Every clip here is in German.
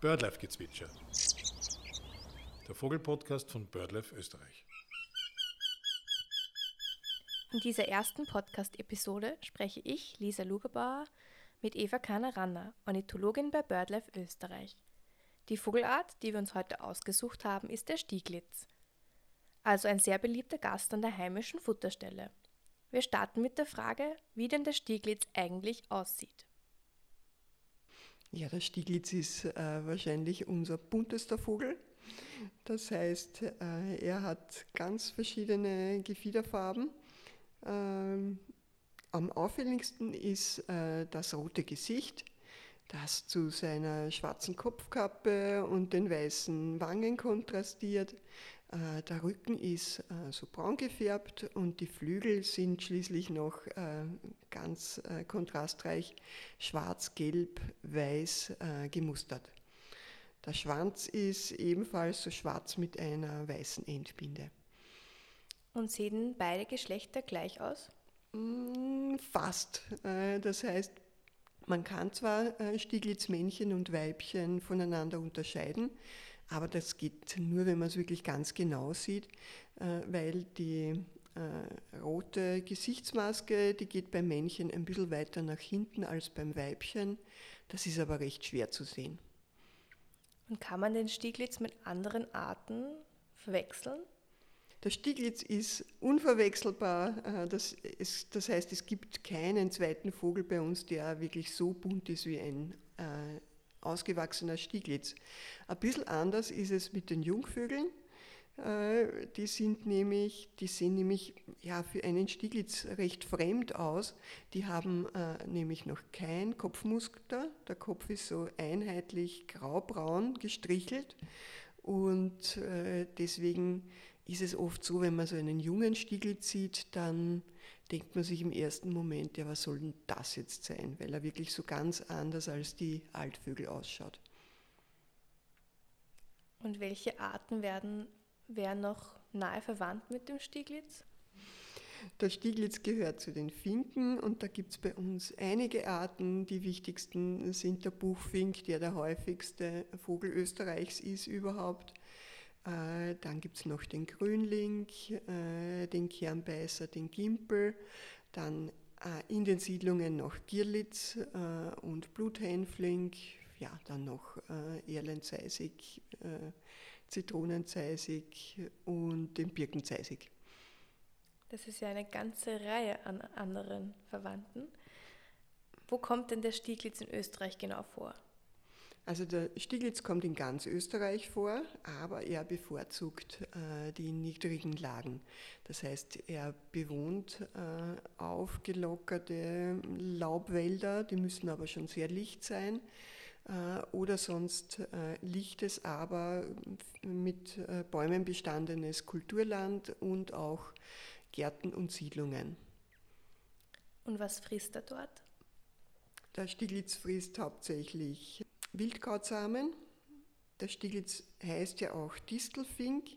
Birdlife-Gezwitscher. Der Vogelpodcast von Birdlife Österreich. In dieser ersten Podcast-Episode spreche ich, Lisa Lugerbauer, mit Eva Kahner-Ranner, Ornithologin bei BirdLife Österreich. Die Vogelart, die wir uns heute ausgesucht haben, ist der Stieglitz. Also ein sehr beliebter Gast an der heimischen Futterstelle. Wir starten mit der Frage, wie denn der Stieglitz eigentlich aussieht. Ja, der Stieglitz ist äh, wahrscheinlich unser buntester Vogel. Das heißt, äh, er hat ganz verschiedene Gefiederfarben. Ähm, am auffälligsten ist äh, das rote Gesicht, das zu seiner schwarzen Kopfkappe und den weißen Wangen kontrastiert. Äh, der Rücken ist äh, so braun gefärbt und die Flügel sind schließlich noch äh, ganz kontrastreich schwarz, gelb, weiß gemustert. Der Schwanz ist ebenfalls so schwarz mit einer weißen Endbinde. Und sehen beide Geschlechter gleich aus? Mm, fast. Das heißt, man kann zwar Stieglitzmännchen und Weibchen voneinander unterscheiden, aber das geht nur, wenn man es wirklich ganz genau sieht, äh, weil die äh, rote Gesichtsmaske, die geht beim Männchen ein bisschen weiter nach hinten als beim Weibchen. Das ist aber recht schwer zu sehen. Und kann man den Stieglitz mit anderen Arten verwechseln? Der Stieglitz ist unverwechselbar. Äh, das, ist, das heißt, es gibt keinen zweiten Vogel bei uns, der wirklich so bunt ist wie ein ausgewachsener Stieglitz. Ein bisschen anders ist es mit den Jungvögeln. Äh, die sind nämlich, die sehen nämlich ja, für einen Stieglitz recht fremd aus. Die haben äh, nämlich noch kein Kopfmuster. Der Kopf ist so einheitlich graubraun gestrichelt und äh, deswegen ist es oft so, wenn man so einen jungen Stieglitz sieht, dann denkt man sich im ersten Moment, ja, was soll denn das jetzt sein? Weil er wirklich so ganz anders als die Altvögel ausschaut. Und welche Arten werden, wären noch nahe verwandt mit dem Stieglitz? Der Stieglitz gehört zu den Finken und da gibt es bei uns einige Arten. Die wichtigsten sind der Buchfink, der der häufigste Vogel Österreichs ist überhaupt. Äh, dann gibt es noch den Grünling, äh, den Kernbeißer, den Gimpel, dann äh, in den Siedlungen noch Gierlitz und Bluthänfling, ja, dann noch Erlenzeisig, Zitronenzeisig und den Birkenzeisig. Das ist ja eine ganze Reihe an anderen Verwandten. Wo kommt denn der Stieglitz in Österreich genau vor? Also der Stieglitz kommt in ganz Österreich vor, aber er bevorzugt äh, die niedrigen Lagen. Das heißt, er bewohnt äh, aufgelockerte Laubwälder, die müssen aber schon sehr licht sein, äh, oder sonst äh, lichtes, aber mit äh, Bäumen bestandenes Kulturland und auch Gärten und Siedlungen. Und was frisst er dort? Der Stieglitz frisst hauptsächlich Wildkrautsamen. Der Stieglitz heißt ja auch Distelfink.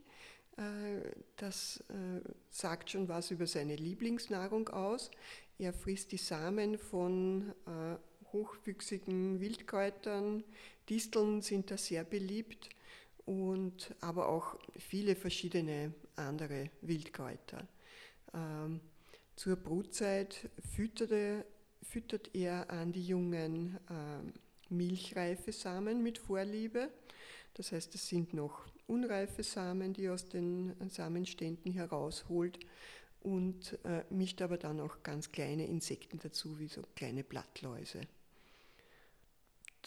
Äh, das äh, sagt schon was über seine Lieblingsnahrung aus. Er frisst die Samen von äh, hochwüchsigen Wildkräutern. Disteln sind da sehr beliebt und aber auch viele verschiedene andere Wildkräuter. Ähm, zur Brutzeit füttert er, füttert er an die Jungen ähm, milchreife Samen mit Vorliebe. Das heißt, es sind noch unreife Samen, die aus den Samenständen herausholt und äh, mischt aber dann auch ganz kleine Insekten dazu, wie so kleine Blattläuse.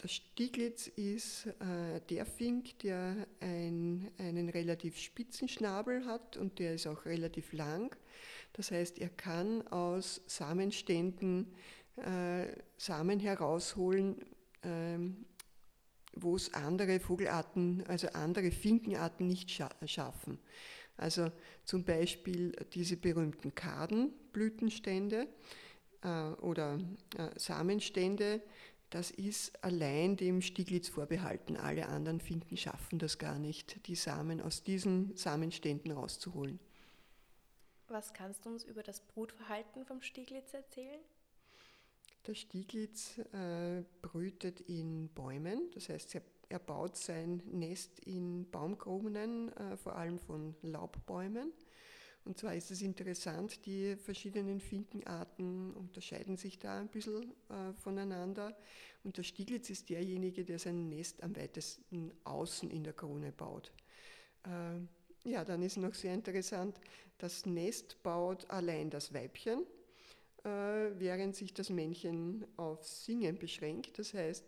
Der Stieglitz ist äh, der Fink, der ein, einen relativ spitzen Schnabel hat und der ist auch relativ lang. Das heißt, er kann aus Samenständen äh, Samen herausholen, wo es andere Vogelarten, also andere Finkenarten nicht scha schaffen. Also zum Beispiel diese berühmten Kadenblütenstände äh, oder äh, Samenstände, das ist allein dem Stieglitz vorbehalten. Alle anderen Finken schaffen das gar nicht, die Samen aus diesen Samenständen rauszuholen. Was kannst du uns über das Brutverhalten vom Stieglitz erzählen? Der Stieglitz äh, brütet in Bäumen, das heißt, er, baut sein Nest in Baumkronen, äh, vor allem von Laubbäumen. Und zwar ist es interessant, die verschiedenen Finkenarten unterscheiden sich da ein bisschen äh, voneinander. Und der Stieglitz ist derjenige, der sein Nest am weitesten außen in der Krone baut. Äh, ja, dann ist noch sehr interessant, das Nest baut allein das Weibchen, während sich das Männchen auf Singen beschränkt. Das heißt,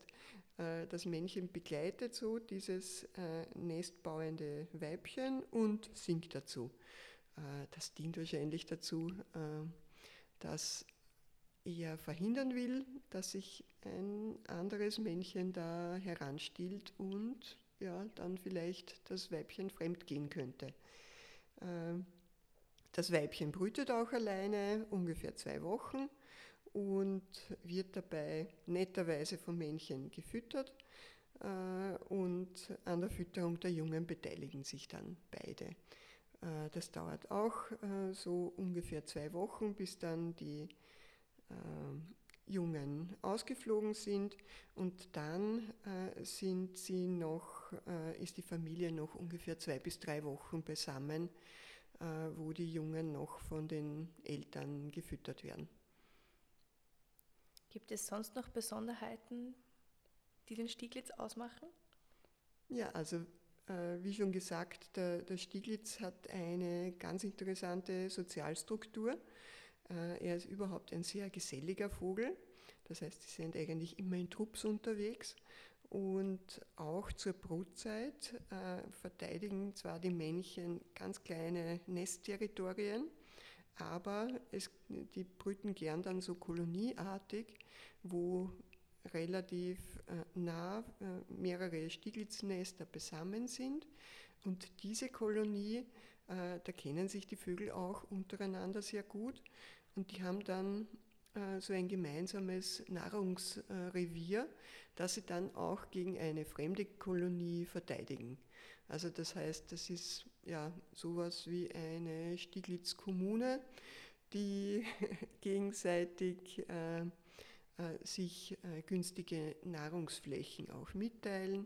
äh, das Männchen begleitet so dieses äh, nestbauende Weibchen und singt dazu. Das dient wahrscheinlich dazu, dass er verhindern will, dass sich ein anderes Männchen da heranstiehlt und ja, dann vielleicht das Weibchen fremd gehen könnte. Das Weibchen brütet auch alleine ungefähr zwei Wochen und wird dabei netterweise vom Männchen gefüttert äh, und an der Fütterung der Jungen beteiligen sich dann beide. Äh, das dauert auch äh, so ungefähr zwei Wochen, bis dann die Jungen ausgeflogen sind und dann sind sie noch, ist die Familie noch ungefähr zwei bis drei Wochen beisammen wo die Jungen noch von den Eltern gefüttert werden. Gibt es sonst noch Besonderheiten, die den Stieglitz ausmachen? Ja, also äh, wie schon gesagt, der, der, Stieglitz hat eine ganz interessante Sozialstruktur. Äh, er ist überhaupt ein sehr geselliger Vogel. Das heißt, sie sind eigentlich immer in Trupps unterwegs. Und auch zur Brutzeit äh, verteidigen zwar die Männchen ganz kleine Nestterritorien, aber es, die brüten gern dann so kolonieartig, wo relativ äh, nah äh, mehrere Stieglitznester beisammen sind. Und diese Kolonie, da kennen sich die Vögel auch untereinander sehr gut. Und die haben dann so ein gemeinsames Nahrungsrevier, das sie dann auch gegen eine fremde Kolonie verteidigen. Also das heißt, das ist ja sowas wie eine Stieglitz-Kommune, die gegenseitig äh, äh, sich äh, günstige Nahrungsflächen auch mitteilen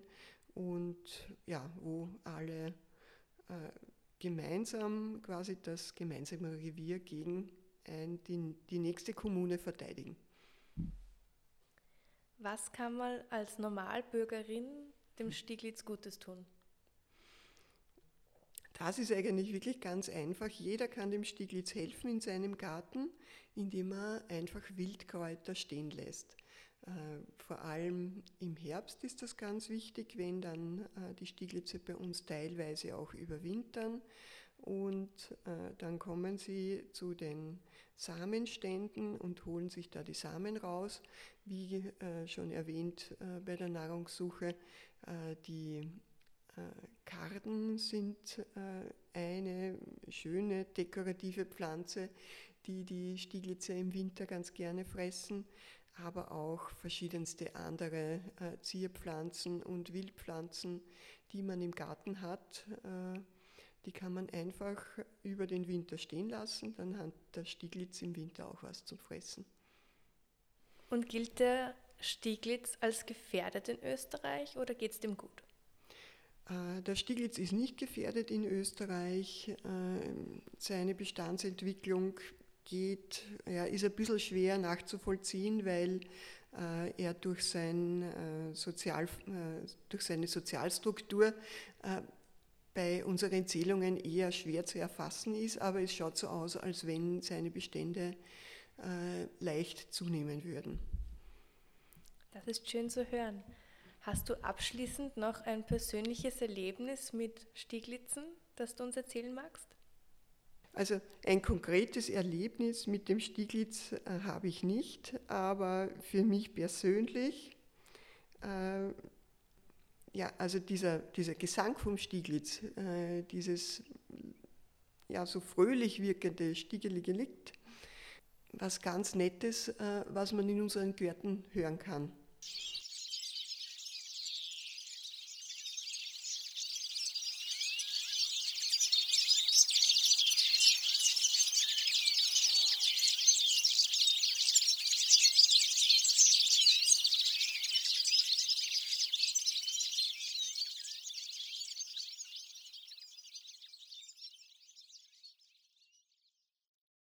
und ja, wo alle äh, gemeinsam quasi das gemeinsame Revier gegen ein, die, die nächste Kommune verteidigen. Was kann man als Normalbürgerin dem Stieglitz Gutes tun? Das ist eigentlich wirklich ganz einfach. Jeder kann dem Stieglitz helfen in seinem Garten, indem er einfach Wildkräuter stehen lässt. Äh, vor allem im Herbst ist das ganz wichtig, wenn dann äh, die Stieglitze bei uns teilweise auch überwintern und äh, dann kommen sie zu den Samenständen und holen sich da die Samen raus. Wie äh, schon erwähnt äh, bei der Nahrungssuche, äh, die Karden sind eine schöne dekorative Pflanze, die die Stieglitze im Winter ganz gerne fressen, aber auch verschiedenste andere Zierpflanzen und Wildpflanzen, die man im Garten hat die kann man einfach über den Winter stehen lassen, dann hat der Stieglitz im Winter auch was zum Fressen. Und gilt der Stieglitz als gefährdet in Österreich oder geht es dem gut? Äh, der Stieglitz ist nicht gefährdet in Österreich. Äh, seine Bestandsentwicklung geht, ja, ist ein bisschen schwer nachzuvollziehen, weil äh, er durch, sein, Sozial, durch seine Sozialstruktur bei unseren Zählungen eher schwer zu erfassen ist, aber es schaut so aus, als wenn seine Bestände äh, leicht zunehmen würden. Das ist schön zu hören. Hast du abschließend noch ein persönliches Erlebnis mit Stieglitzen, das du uns erzählen magst? Also ein konkretes Erlebnis mit dem Stieglitz äh, habe ich nicht, aber für mich persönlich äh, ja, also dieser, dieser Gesang vom Stieglitz, äh, dieses ja, so fröhlich wirkende stiegelige Lied, was ganz Nettes, äh, was man in unseren Gärten hören kann.